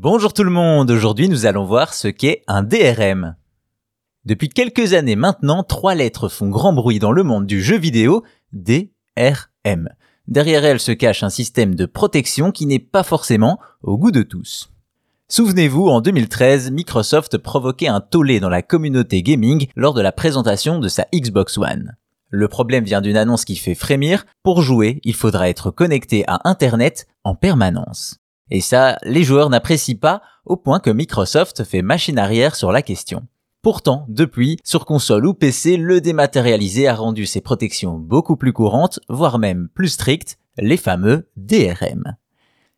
Bonjour tout le monde, aujourd'hui nous allons voir ce qu'est un DRM. Depuis quelques années maintenant, trois lettres font grand bruit dans le monde du jeu vidéo, DRM. Derrière elles se cache un système de protection qui n'est pas forcément au goût de tous. Souvenez-vous, en 2013, Microsoft provoquait un tollé dans la communauté gaming lors de la présentation de sa Xbox One. Le problème vient d'une annonce qui fait frémir. Pour jouer, il faudra être connecté à Internet en permanence. Et ça, les joueurs n'apprécient pas au point que Microsoft fait machine arrière sur la question. Pourtant, depuis, sur console ou PC, le dématérialisé a rendu ses protections beaucoup plus courantes, voire même plus strictes, les fameux DRM.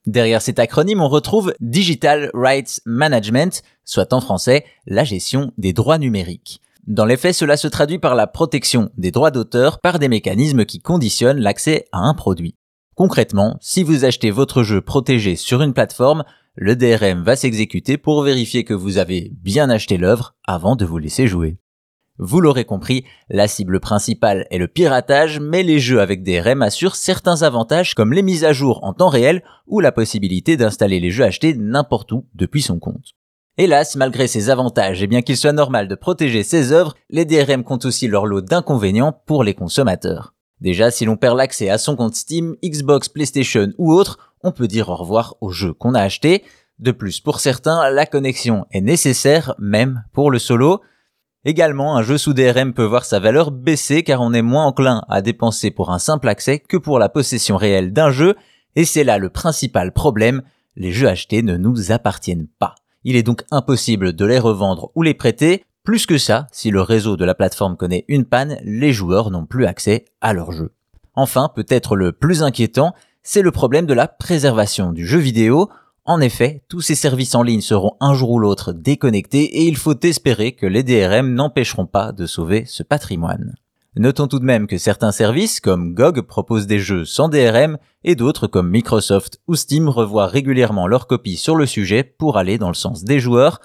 Derrière cet acronyme, on retrouve Digital Rights Management, soit en français la gestion des droits numériques. Dans les faits, cela se traduit par la protection des droits d'auteur par des mécanismes qui conditionnent l'accès à un produit. Concrètement, si vous achetez votre jeu protégé sur une plateforme, le DRM va s'exécuter pour vérifier que vous avez bien acheté l'œuvre avant de vous laisser jouer. Vous l'aurez compris, la cible principale est le piratage, mais les jeux avec DRM assurent certains avantages comme les mises à jour en temps réel ou la possibilité d'installer les jeux achetés n'importe où depuis son compte. Hélas, malgré ces avantages et bien qu'il soit normal de protéger ses œuvres, les DRM comptent aussi leur lot d'inconvénients pour les consommateurs. Déjà, si l'on perd l'accès à son compte Steam, Xbox, PlayStation ou autre, on peut dire au revoir au jeu qu'on a acheté. De plus, pour certains, la connexion est nécessaire, même pour le solo. Également, un jeu sous DRM peut voir sa valeur baisser car on est moins enclin à dépenser pour un simple accès que pour la possession réelle d'un jeu, et c'est là le principal problème, les jeux achetés ne nous appartiennent pas. Il est donc impossible de les revendre ou les prêter, plus que ça, si le réseau de la plateforme connaît une panne, les joueurs n'ont plus accès à leur jeu. Enfin, peut-être le plus inquiétant, c'est le problème de la préservation du jeu vidéo. En effet, tous ces services en ligne seront un jour ou l'autre déconnectés et il faut espérer que les DRM n'empêcheront pas de sauver ce patrimoine. Notons tout de même que certains services comme GOG proposent des jeux sans DRM et d'autres comme Microsoft ou Steam revoient régulièrement leurs copies sur le sujet pour aller dans le sens des joueurs.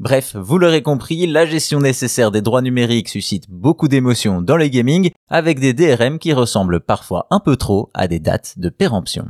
Bref, vous l'aurez compris, la gestion nécessaire des droits numériques suscite beaucoup d'émotions dans les gaming avec des DRM qui ressemblent parfois un peu trop à des dates de péremption.